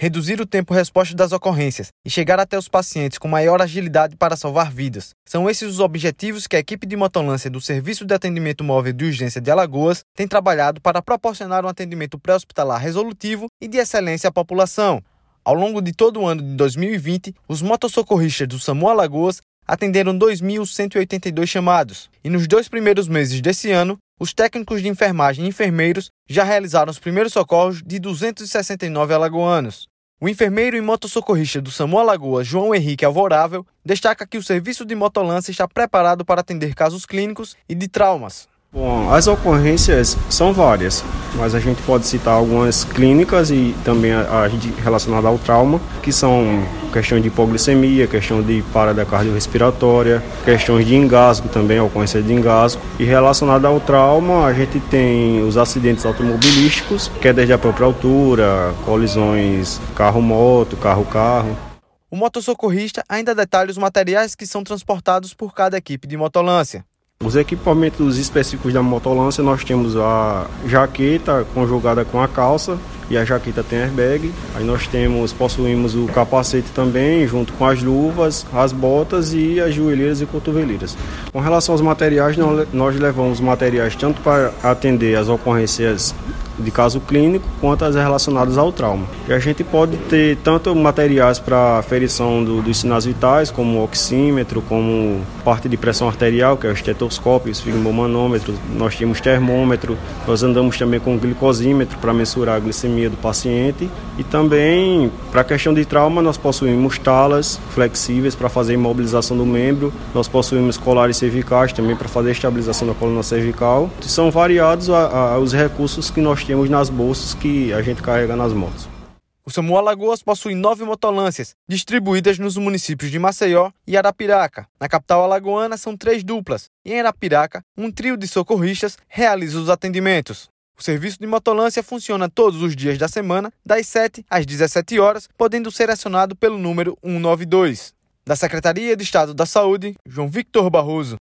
reduzir o tempo-resposta das ocorrências e chegar até os pacientes com maior agilidade para salvar vidas. São esses os objetivos que a equipe de motolância do Serviço de Atendimento Móvel de Urgência de Alagoas tem trabalhado para proporcionar um atendimento pré-hospitalar resolutivo e de excelência à população. Ao longo de todo o ano de 2020, os motossocorristas do SAMU Alagoas atenderam 2.182 chamados, e nos dois primeiros meses desse ano, os técnicos de enfermagem e enfermeiros já realizaram os primeiros socorros de 269 alagoanos. O enfermeiro e motossocorrista do SAMU Alagoas, João Henrique Alvorável, destaca que o serviço de motolância está preparado para atender casos clínicos e de traumas. Bom, as ocorrências são várias, mas a gente pode citar algumas clínicas e também a, a relacionada ao trauma, que são questões de hipoglicemia, questão de parada cardiorrespiratória, questões de engasgo também, ocorrência de engasgo. E relacionada ao trauma, a gente tem os acidentes automobilísticos, quedas de própria altura, colisões carro-moto, carro-carro. O motossocorrista ainda detalha os materiais que são transportados por cada equipe de motolância. Os equipamentos específicos da motolância nós temos a jaqueta conjugada com a calça e a jaqueta tem airbag. Aí nós temos, possuímos o capacete também, junto com as luvas, as botas e as joelheiras e cotoveleiras. Com relação aos materiais, nós levamos materiais tanto para atender as ocorrências de caso clínico quanto as relacionadas ao trauma. E a gente pode ter tanto materiais para aferição do, dos sinais vitais, como oxímetro, como parte de pressão arterial, que é o estetoscópio, o esfigmomanômetro, nós temos termômetro, nós andamos também com glicosímetro para mensurar a glicemia do paciente e também para a questão de trauma nós possuímos talas flexíveis para fazer imobilização do membro, nós possuímos colares cervicais também para fazer estabilização da coluna cervical. São variados a, a, os recursos que nós temos nas bolsas que a gente carrega nas motos. O SAMU Alagoas possui nove motolâncias, distribuídas nos municípios de Maceió e Arapiraca. Na capital alagoana, são três duplas, e em Arapiraca, um trio de socorristas realiza os atendimentos. O serviço de motolância funciona todos os dias da semana, das 7 às 17 horas, podendo ser acionado pelo número 192. Da Secretaria de Estado da Saúde, João Victor Barroso.